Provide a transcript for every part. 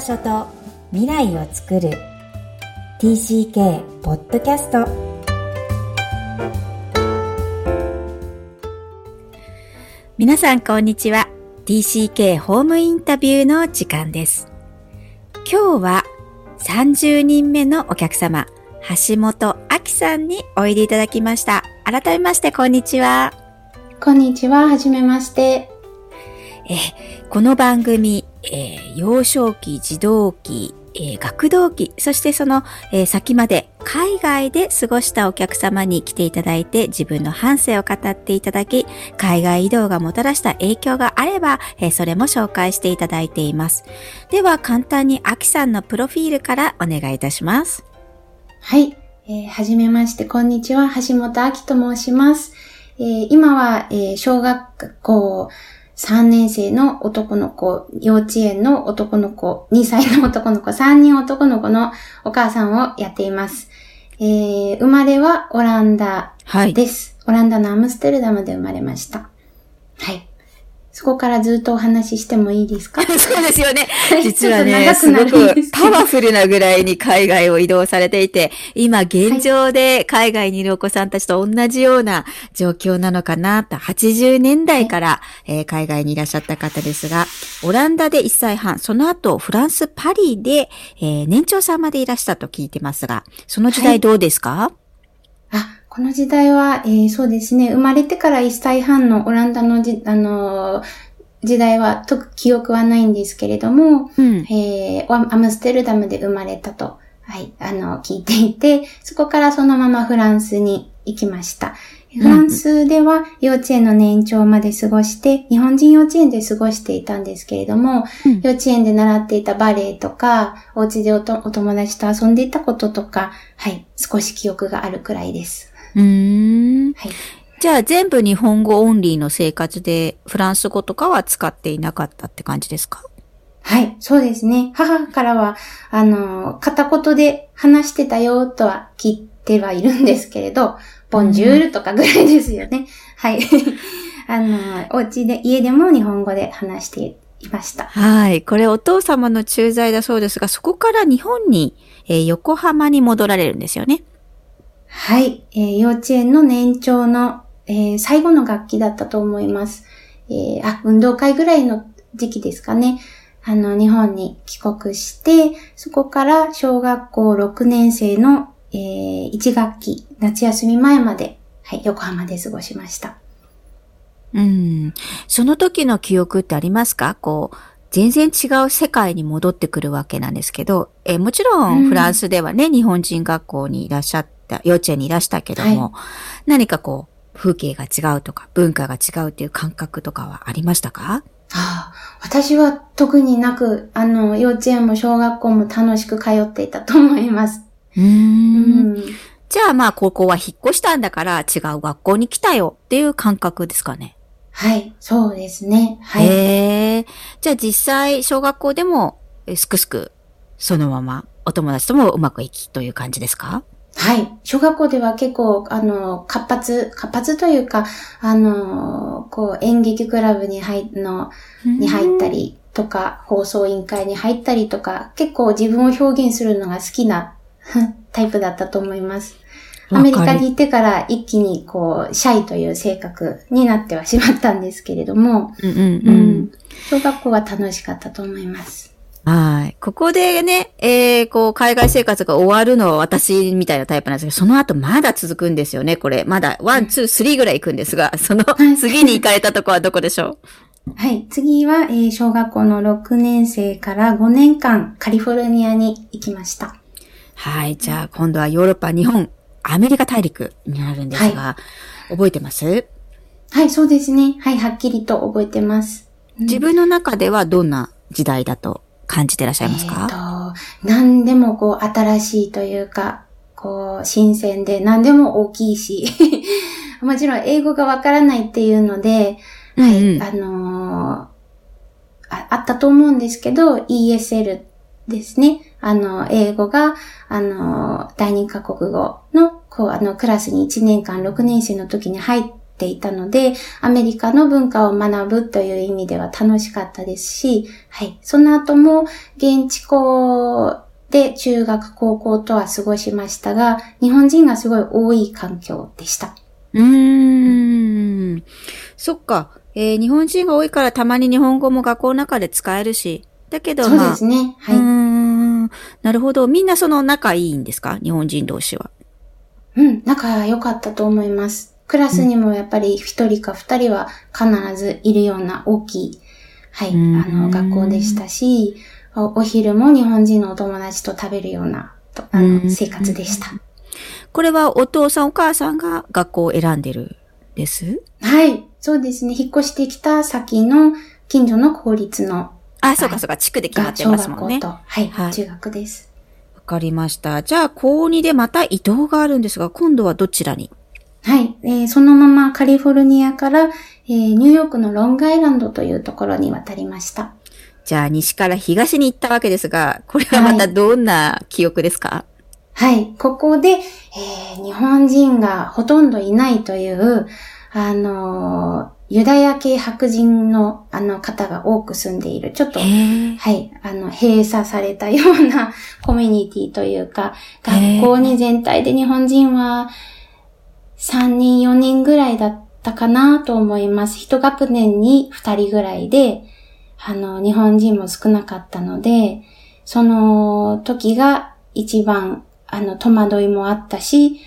場所と未来を作る。TCK ポッドキャスト皆さんこんにちは。TCK ホームインタビューの時間です。今日は30人目のお客様橋本明さんにおいでいただきました。改めましてこんにちは。こんにちは。はじめまして。えこの番組、えー、幼少期、児童期、えー、学童期、そしてその、えー、先まで海外で過ごしたお客様に来ていただいて自分の半生を語っていただき、海外移動がもたらした影響があれば、えー、それも紹介していただいています。では簡単にアキさんのプロフィールからお願いいたします。はい。えー、はじめまして、こんにちは。橋本明と申します。えー、今は、えー、小学校、3年生の男の子、幼稚園の男の子、2歳の男の子、3人男の子のお母さんをやっています。えー、生まれはオランダです、はい。オランダのアムステルダムで生まれました。はい。そこからずっとお話ししてもいいですか？そうですよね。実はね、すごくパワフルなぐらいに海外を移動されていて、今現状で海外にいるお子さんたちと同じような状況なのかなと、80年代から、はい、えー、海外にいらっしゃった方ですが、オランダで1歳半、その後フランス・パリで、えー、年長さんまでいらしたと聞いてますが、その時代どうですか、はいあ、この時代は、えー、そうですね、生まれてから1歳半のオランダのじ、あのー、時代は、と記憶はないんですけれども、うん、えー、アムステルダムで生まれたと、はい、あの、聞いていて、そこからそのままフランスに行きました。フランスでは幼稚園の年長まで過ごして、日本人幼稚園で過ごしていたんですけれども、うん、幼稚園で習っていたバレエとか、お家でお友達と遊んでいたこととか、はい、少し記憶があるくらいです。うん。はい。じゃあ全部日本語オンリーの生活でフランス語とかは使っていなかったって感じですか？はい、そうですね。母からは、あの、片言で話してたよとは聞いてはいるんですけれど、ボンジュールとかぐらいですよね。はい。あの、お家で、家でも日本語で話していました。はい。これお父様の駐在だそうですが、そこから日本に、えー、横浜に戻られるんですよね。はい、えー、幼稚園の年長の、えー、最後の学期だったと思います。えー、あ、運動会ぐらいの時期ですかね。あの、日本に帰国して、そこから小学校6年生の、えー、1学期、夏休み前まで、はい、横浜で過ごしました。うん。その時の記憶ってありますか？こう、全然違う世界に戻ってくるわけなんですけど、えー、もちろんフランスではね、うん、日本人学校にいらっしゃって、た、幼稚園にいらしたけども、はい、何かこう、風景が違うとか、文化が違うっていう感覚とかはありましたか？ああ私は特になく、あの、幼稚園も小学校も楽しく通っていたと思います。うんうんじゃあまあ、高校は引っ越したんだから違う学校に来たよっていう感覚ですかね？はい、そうですね。はい。へえ。じゃあ実際、小学校でも、すくすく、そのまま、お友達ともうまくいきという感じですか？はい。小学校では結構、あの、活発、活発というか、あの、こう、演劇クラブに入、の、に入ったりとか、放送委員会に入ったりとか、結構自分を表現するのが好きな タイプだったと思います。アメリカに行ってから一気にこう、シャイという性格になってはしまったんですけれども、うんうんうんうん、小学校は楽しかったと思います。はい。ここでね、えー、こう、海外生活が終わるのは私みたいなタイプなんですけど、その後まだ続くんですよね、これ。まだ、 one、two、three ぐらい行くんですが、その次に行かれたとこはどこでしょう？はい。次は、えー、小学校の6年生から5年間、カリフォルニアに行きました。はい。じゃあ、今度はヨーロッパ、日本、アメリカ大陸になるんですが、はい、覚えてます？はい、そうですね。はい、はっきりと覚えてます。自分の中ではどんな時代だと感じてらっしゃいますか？えー、と、何でもこう新しいというか、こう新鮮で何でも大きいし、もちろん英語がわからないっていうので、うんうん、はい、あのー、あ、あったと思うんですけど、ESL ですね。あの、英語が、あの、第二カ国語の、こう、あの、クラスに1年間6年生の時に入っていたので、アメリカの文化を学ぶという意味では楽しかったですし、はい。その後も現地校で中学、高校とは過ごしましたが、日本人がすごい多い環境でした。うーん。そっか。えー、日本人が多いからたまに日本語も学校の中で使えるし。だけど、まあ。そうですね。はい。うん。なるほど。みんなその仲いいんですか？日本人同士は。うん、仲良かったと思います。クラスにもやっぱり一人か二人は必ずいるような大きい、はい、あの、学校でしたし、お昼も日本人のお友達と食べるような、あの、生活でした。これはお父さんお母さんが学校を選んでるです？はい。そうですね。引っ越してきた先の近所の公立の。あ、そうかそうか。地区で決まってますもんね。はい、はい、中学です。わかりました。じゃあ、高2でまた移動があるんですが、今度はどちらに？はい、えー、そのままカリフォルニアから、えー、ニューヨークのロングアイランドというところに渡りました。じゃあ、西から東に行ったわけですが、これはまたどんな記憶ですか、はい、はい、ここで、えー、日本人がほとんどいないという、あのー、ユダヤ系白人のあの方が多く住んでいる、ちょっと、はい、あの、閉鎖されたようなコミュニティというか、学校に全体で日本人は3人、4人ぐらいだったかなと思います。一学年に2人ぐらいで、あの、日本人も少なかったので、その時が一番、あの、戸惑いもあったし、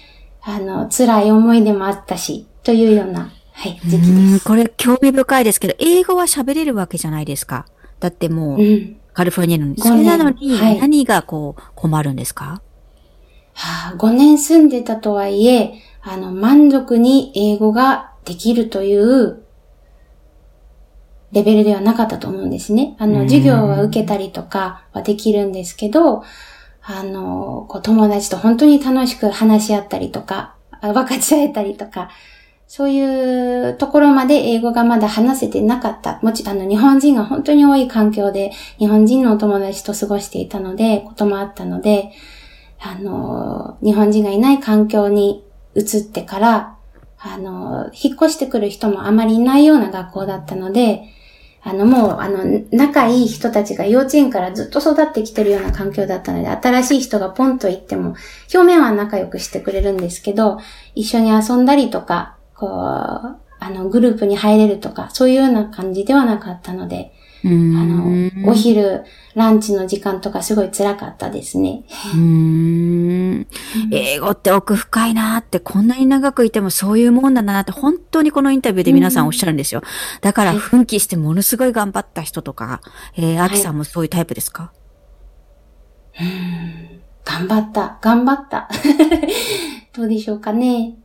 あの、辛い思い出もあったし、というような、はい、時期です。これ興味深いですけど、英語は喋れるわけじゃないですか。だってもう、うん、カリフォルニアの、それなのに、何がこう、困るんですか、はあ、5年住んでたとはいえ、あの、満足に英語ができるというレベルではなかったと思うんですね。あの、授業は受けたりとかはできるんですけど、あの、こう友達と本当に楽しく話し合ったりとか、分かち合えたりとか、そういうところまで英語がまだ話せてなかった。もちろん、あの、日本人が本当に多い環境で、日本人のお友達と過ごしていたので、こともあったので、あの、日本人がいない環境に移ってから、あの、引っ越してくる人もあまりいないような学校だったので、あの、もう、あの、仲いい人たちが幼稚園からずっと育ってきてるような環境だったので、新しい人がポンと行っても、表面は仲良くしてくれるんですけど、一緒に遊んだりとか、こう、あの、グループに入れるとか、そういうような感じではなかったので、あの、お昼、ランチの時間とかすごい辛かったですね。うん。英語って奥深いなって、こんなに長くいてもそういうもんだなって、本当にこのインタビューで皆さんおっしゃるんですよ。だから奮起してものすごい頑張った人とか、えー、アキさんもそういうタイプですか、はい、うん頑張った。頑張った。どうでしょうかね。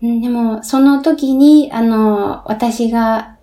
でも、その時に、あの、私が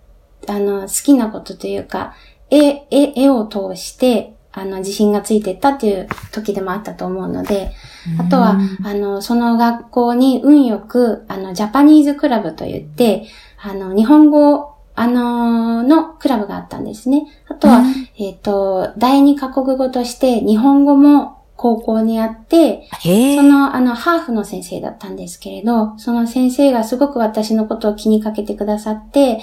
あの、好きなことというか、絵、絵、絵を通して、あの、自信がついてったっていう時でもあったと思うので、あとは、あの、その学校に運よく、あの、ジャパニーズクラブと言って、あの、日本語、あののクラブがあったんですね。あとは、えっ、と、第二カ国語として日本語も高校にあって、その、あの、ハーフの先生だったんですけれど、その先生がすごく私のことを気にかけてくださって、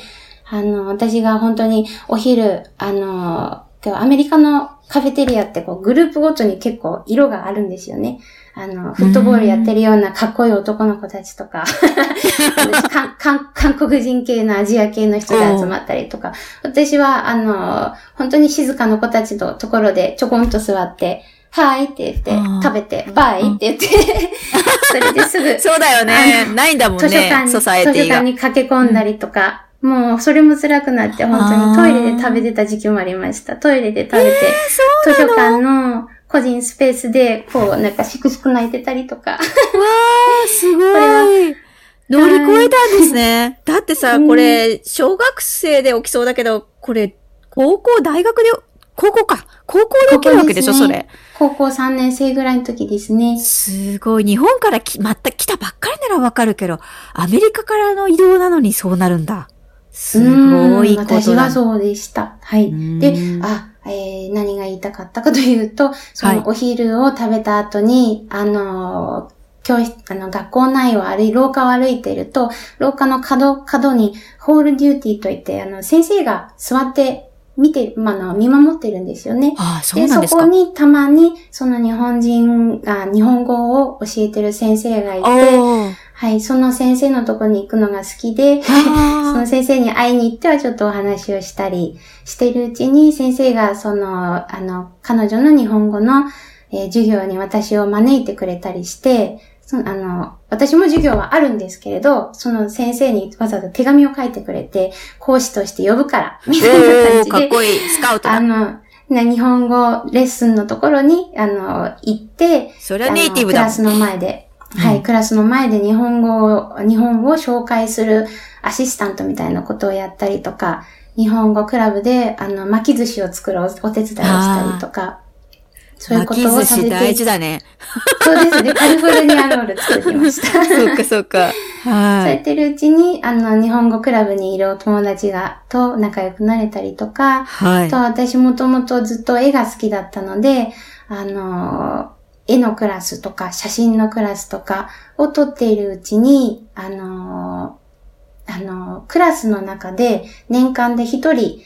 あの、私が本当にお昼、あの、アメリカのカフェテリアってこうグループごとに結構色があるんですよね。あの、フットボールやってるようなかっこいい男の子たちとか、韓国人系のアジア系の人で集まったりとか、私は、あの、本当に静かな子たちのところでちょこんと座って、はいって言って、食べて、バイって言って、それですぐ。そうだよね。ないんだもんね。図書館に、図書館に駆け込んだりとか、もう、それも辛くなって、本当にトイレで食べてた時期もありました。トイレで食べて、図書館の個人スペースで、こう、なんか、しくしく泣いてたりとか。わー、すごい。乗り越えたんですね。だってさ、これ、小学生で起きそうだけど、これ、高校、大学で、高校か。高校で起きるわけでしょ、ね、それ。高校3年生ぐらいの時ですね。すごい。日本からき、また来たばっかりならわかるけど、アメリカからの移動なのにそうなるんだ。すごいこと私はそうでした。はい。で、あ、えー、何が言いたかったかというと、そのお昼を食べた後に、はい、あの教室、あの、学校内を歩い、廊下を歩いていると、廊下の角、角に、ホールデューティーといって、あの、先生が座って見て、まあの、見守ってるんですよね。ああ、そうなんですか。で、そこにたまに、その日本人が、日本語を教えてる先生がいて、はい、その先生のとこに行くのが好きで、その先生に会いに行ってはちょっとお話をしたりしてるうちに、先生がその、あの、彼女の日本語の、えー、授業に私を招いてくれたりして、その、あの、私も授業はあるんですけれど、その先生にわざわざ手紙を書いてくれて、講師として呼ぶから、みたいな感じで。かっこいい、スカウトあの、日本語レッスンのところに、あの、行って、それはネイティブだクラスの前で、はい、クラスの前で日本語を、日本語を紹介するアシスタントみたいなことをやったりとか、日本語クラブで、あの、巻き寿司を作るお手伝いをしたりとか、そういうことをされて。大事だね。そうですね。カリフォルニアロール作ってました。そうか、そうか。はい。そうやってるうちに、あの、日本語クラブにいるお友達が、と仲良くなれたりとか、はい。と、私もともとずっと絵が好きだったので、あの、絵のクラスとか、写真のクラスとかを撮っているうちに、あの、あの、クラスの中で年間で一人、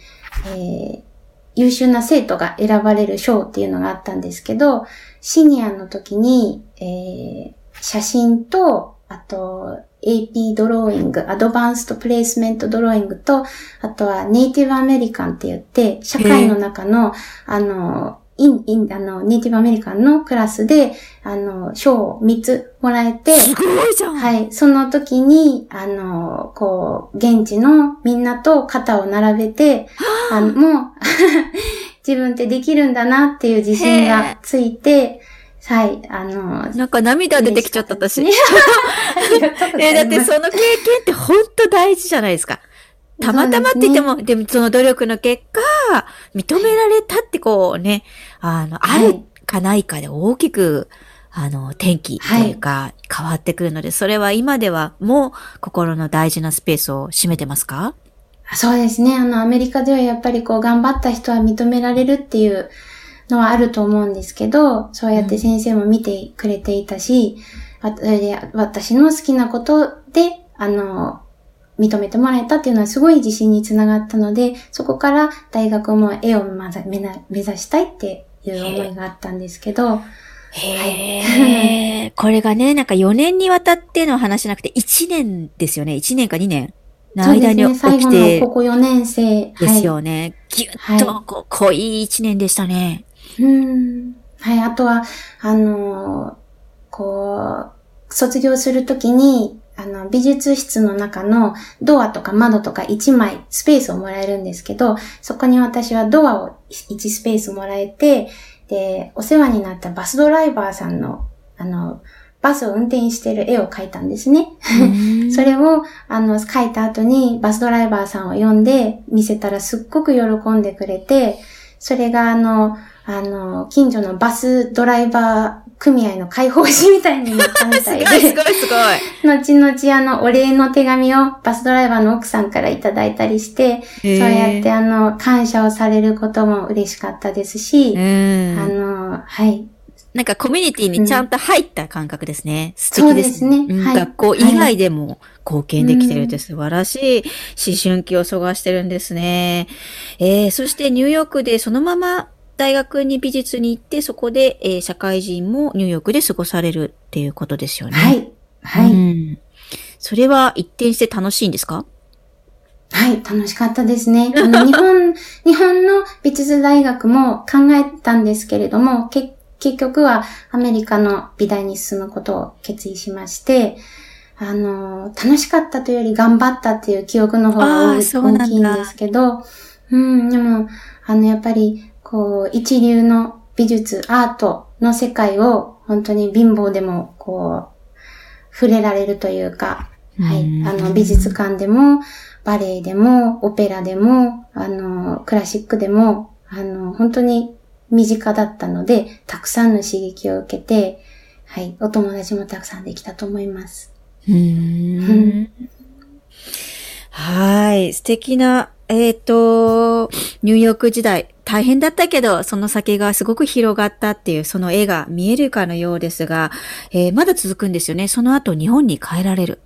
えー、優秀な生徒が選ばれる賞っていうのがあったんですけど、 senior の時に、えー、写真と、あと、AP ドローイング、アドバンストプレイスメントドローイングと、あとは Native American って言って、社会の中の、あの、イン、イン、あの、 Native American のクラスで、あの、賞を3つもらえて、すごいじゃんはい。その時に、あの、こう、現地のみんなと肩を並べて、あの、もう 自分ってできるんだなっていう自信がついて、はい、あの、なんか涙出てきちゃった私。え だってその経験って本当大事じゃないですか。たまたまって言っても、でね、でもその努力の結果、認められたってこうね、あの、あるかないかで大きく、あの、天気というか、変わってくるので、はい、それは今ではもう心の大事なスペースを占めてますか？そうですね。あの、アメリカではやっぱりこう、頑張った人は認められるっていうのはあると思うんですけど、そうやって先生も見てくれていたし、うん、それで私の好きなことで、あの、認めてもらえたっていうのはすごい自信につながったので、そこから大学も絵を目指したいっていう思いがあったんですけど、へー。これがね、なんか4年にわたっての話じゃなくて1年ですよね。1年か2年の間に起きて。そうですね、最後のここ4年生。ですよね。ぎゅっとこう、濃い1年でしたね。うん。はい、あとは、あのー、こう、卒業するときに、あの、美術室の中のドアとか窓とか1枚スペースをもらえるんですけど、そこに私はドアを1スペースもらえて、で、お世話になったバスドライバーさんの、あの、バスを運転してる絵を描いたんですね。それを、あの、描いた後にバスドライバーさんを呼んで見せたらすっごく喜んでくれて、それがあの、あの、近所のバスドライバー組合の解放誌みたいになったみたいで。すごいすごいすごい。後々あの、お礼の手紙をバスドライバーの奥さんからいただいたりして、そうやってあの、感謝をされることも嬉しかったですし、あの、はい。なんかコミュニティにちゃんと入った感覚ですね。うん、素敵ですね。そうですね、はい。学校以外でも貢献できてるって素晴らしい思春期を過ごしてるんですね。えー、そしてニューヨークでそのまま大学に美術に行って、そこで、えー、社会人もニューヨークで過ごされるっていうことですよね。はい。はい。うん、それは一転して楽しいんですか？はい、楽しかったですね。あの日本、日本の美術大学も考えたんですけれども、結局はアメリカの美大に進むことを決意しまして、あの、楽しかったというより頑張ったっていう記憶の方が大きいんですけど、うん、でも、あの、やっぱり、こう、一流の美術、アートの世界を本当に貧乏でも、こう、触れられるというか、はい、あの、美術館でも、バレエでも、オペラでも、あの、クラシックでも、あの、本当に身近だったので、たくさんの刺激を受けて、はい、お友達もたくさんできたと思います。はい、素敵な、えっ、ー、と、ニューヨーク時代、大変だったけど、その先がすごく広がったっていう、その絵が見えるかのようですが、えー、まだ続くんですよね。その後日本に帰られる。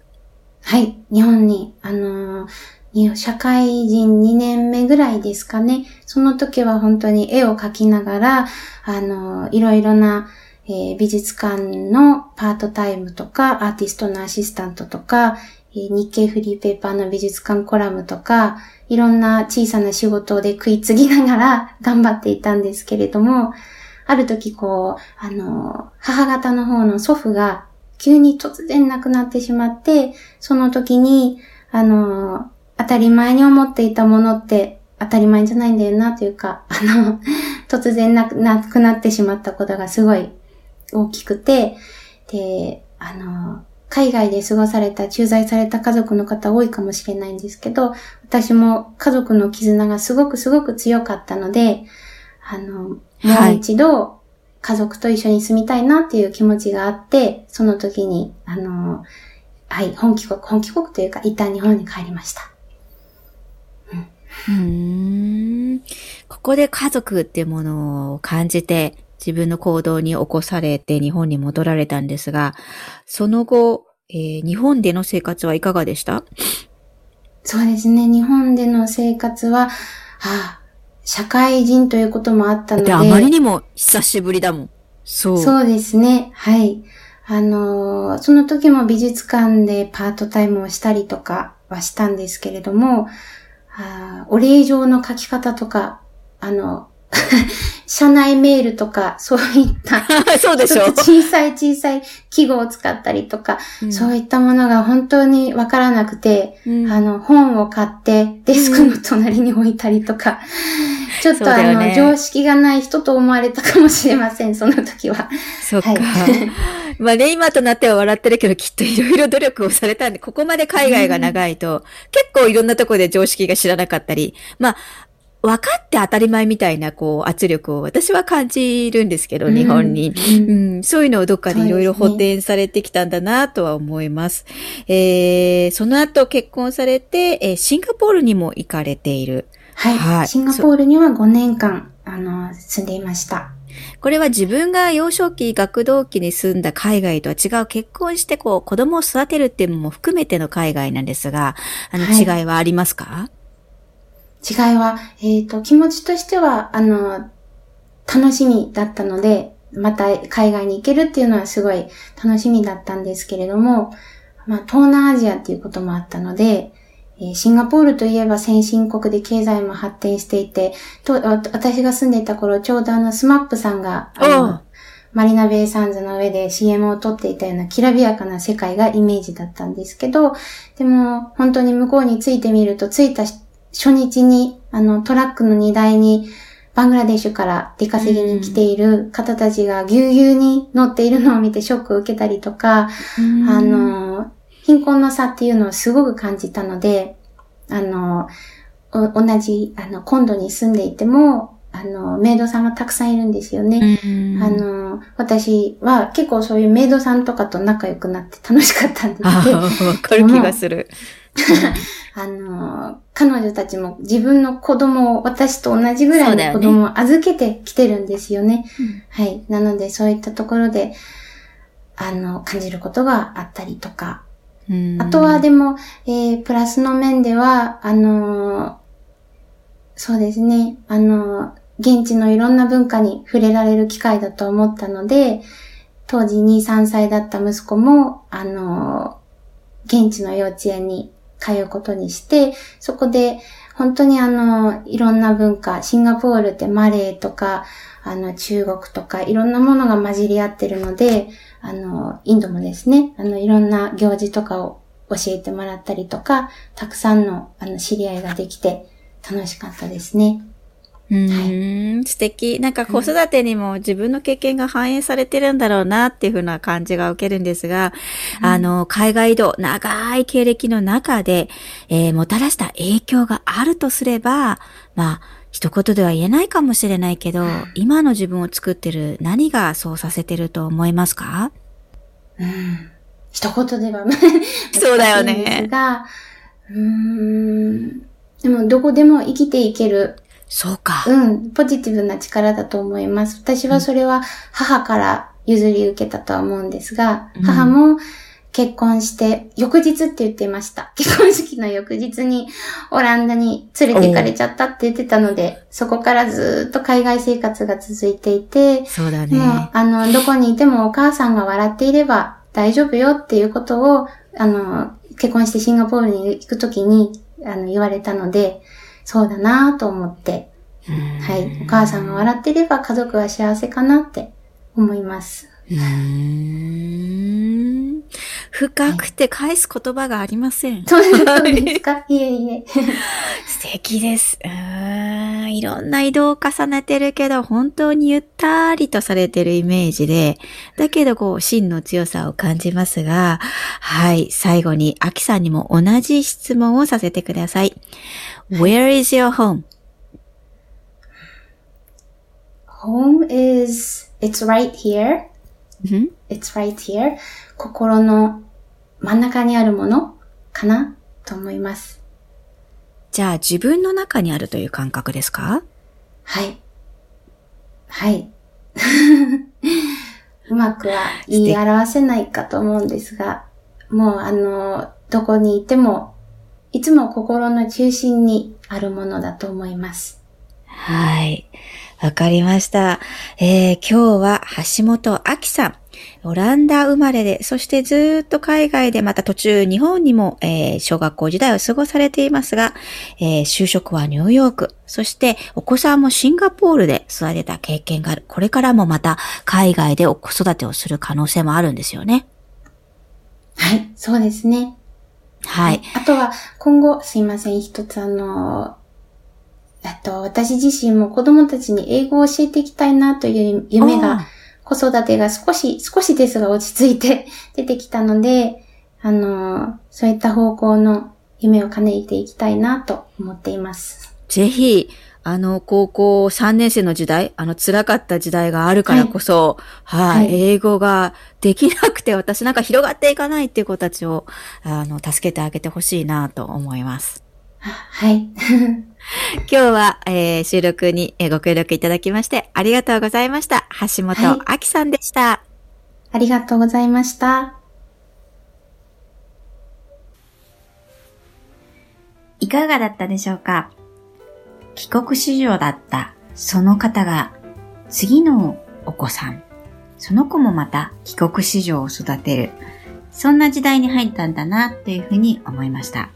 はい、日本に、あのー、社会人2年目ぐらいですかね。その時は本当に絵を描きながら、あの、いろいろな、えー、美術館のパートタイムとか、アーティストのアシスタントとか、日経フリーペーパーの美術館コラムとか、いろんな小さな仕事で食いつぎながら 頑張っていたんですけれども、ある時こう、あの、母方の方の祖父が急に突然亡くなってしまって、その時に、あの、当たり前に思っていたものって当たり前じゃないんだよなというか、あの、突然なくなってしまったことがすごい大きくて、で、あの、海外で過ごされた、駐在された家族の方多いかもしれないんですけど、私も家族の絆がすごくすごく強かったので、あの、もう一度家族と一緒に住みたいなっていう気持ちがあって、その時に、あの、はい、本帰国、本帰国というか、一旦日本に帰りました。うん、ん。ここで家族っていうものを感じて、自分の行動に起こされて日本に戻られたんですが、その後、えー、日本での生活はいかがでした？そうですね。日本での生活は、はあ、社会人ということもあったので。あまりにも久しぶりだもん。そう。そうですね。はい。あのー、その時も美術館でパートタイムをしたりとかはしたんですけれども、あお礼状の書き方とか、あの、社内メールとか、そういった、そうでしょ小さい小さい記号を使ったりとか、うん、そういったものが本当にわからなくて、うん、あの、本を買ってデスクの隣に置いたりとか、うん、ちょっとあの、ね、常識がない人と思われたかもしれません、その時は。そっか。はい、まあね、今となっては笑ってるけど、きっといろいろ努力をされたんで、ここまで海外が長いと、結構いろんなところで常識が知らなかったり、まあ、分かって当たり前みたいな、こう、圧力を私は感じるんですけど、日本に、うん、うん、そういうのをどっかでいろいろ補填されてきたんだなとは思います。すね、えー、その後結婚されて、えー、シンガポールにも行かれている。はい。はい、シンガポールには5年間、あの、住んでいました。これは自分が幼少期、学童期に住んだ海外とは違う。結婚してこう子供を育てるっていうのも含めての海外なんですが、あの違いはありますか、はい違いは、えっ、ー、と、気持ちとしては、あの、楽しみだったので、また海外に行けるっていうのはすごい楽しみだったんですけれども、まあ、東南アジアっていうこともあったので、えー、シンガポールといえば先進国で経済も発展していて、と私が住んでいた頃、ちょうどあの、スマップさんが、マリナベイサンズの上で CM を撮っていたようなきらびやかな世界がイメージだったんですけど、でも本当に向こうに着いてみると、着いた初日に、あの、トラックの荷台に、バングラデシュから出稼ぎに来ている方たちがぎゅうぎゅうに乗っているのを見てショックを受けたりとか、あの、貧困の差っていうのをすごく感じたので、あの、同じ、あの、コンドに住んでいても、あの、メイドさんがたくさんいるんですよね。あの、私は結構そういうメイドさんとかと仲良くなって楽しかったんですけど。わかる気がする。あの、彼女たちも自分の子供を、私と同じぐらいの子供を預けてきてるんですよね。よねはい。なので、そういったところで、あの、感じることがあったりとか。あとはでも、えー、プラスの面では、あのそうですね、あの現地のいろんな文化に触れられる機会だと思ったので、当時2、3歳だった息子も、あの現地の幼稚園に通うことにして、そこで本当にあの、いろんな文化、シンガポールってマレーとか、あの、中国とか、いろんなものが混じり合ってるので、あの、インドもですね、あの、いろんな行事とかを教えてもらったりとか、たくさんの、あの、知り合いができて、楽しかったですね。うん、はい、素敵。なんか子育てにも自分の経験が反映されてるんだろうなっていうふうな感じが受けるんですが、うん、あの、海外移動、長い経歴の中で、えー、もたらした影響があるとすれば、まあ、一言では言えないかもしれないけど、うん、今の自分を作ってる何がそうさせてると思いますか？うん。一言では そうだよね。が、うーん。でも、どこでも生きていけるそうか。うん、ポジティブな力だと思います。私はそれは母から譲り受けたとは思うんですが、うん、母も結婚して、翌日って言ってました。結婚式の翌日にオランダに連れて行かれちゃったって言ってたので、そこからずっと海外生活が続いていて、そうだね。もう、あの、どこにいてもお母さんが笑っていれば大丈夫よっていうことを、あの、結婚してシンガポールに行くときに、あの、言われたので、そうだなと思って、はい。お母さんが笑っていれば家族は幸せかなって思います。うん。深くて返す言葉がありません。そうですかいえいえ。素敵です。うん。いろんな移動を重ねてるけど、本当にゆったりとされてるイメージで、だけどこう、真の強さを感じますが、はい。最後に、アキさんにも同じ質問をさせてください。Where is your home? Home is, it's right here. Mm-hmm. It's right here. 心の真ん中にあるものかな？と思います。じゃあ自分の中にあるという感覚ですか？はい。はい。うまくは言い表せないかと思うんですが、もうあの、どこにいても、いつも心の中心にあるものだと思います。はい。わかりました。えー、今日は橋本明さん。オランダ生まれで、そしてずっと海外でまた途中日本にも、えー、小学校時代を過ごされていますが、えー、就職はニューヨーク、そしてお子さんもシンガポールで育てた経験がある。これからもまた海外で子育てをする可能性もあるんですよね。はい、そうですね。はい。あとは、今後、すいません、一つあの、あと、私自身も子供たちに英語を教えていきたいなという夢が、子育てが少し、少しですが落ち着いて 出てきたので、あの、そういった方向の夢を叶えていきたいなと思っています。ぜひ、あの、高校3年生の時代、あの、辛かった時代があるからこそ、はい、はい、英語ができなくて、私なんか広がっていかないっていう子たちを、あの、助けてあげてほしいなと思います。はい。今日は、えー、収録にご協力いただきましてありがとうございました。橋本明さんでした、はい、ありがとうございました。いかがだったでしょうか？帰国子女だったその方が次のお子さん、その子もまた帰国子女を育てる、そんな時代に入ったんだなというふうに思いました。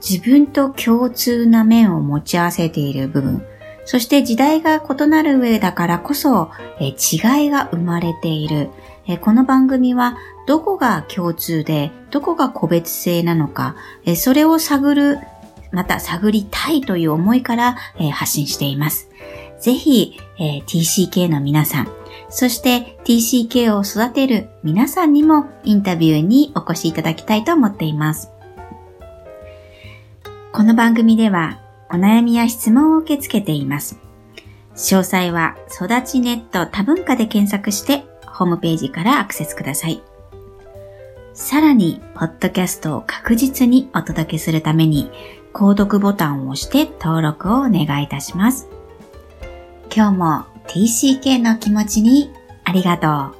自分と共通な面を持ち合わせている部分、そして時代が異なる上だからこそ、え違いが生まれている。えこの番組はどこが共通で、どこが個別性なのか、えそれを探る、また探りたいという思いから、え発信しています。ぜひ、え TCK の皆さん、そして TCK を育てる皆さんにもインタビューにお越しいただきたいと思っています。この番組ではお悩みや質問を受け付けています。詳細は育ちネット多文化で検索してホームページからアクセスください。さらに、ポッドキャストを確実にお届けするために、購読ボタンを押して登録をお願いいたします。今日も TCK の気持ちにありがとう。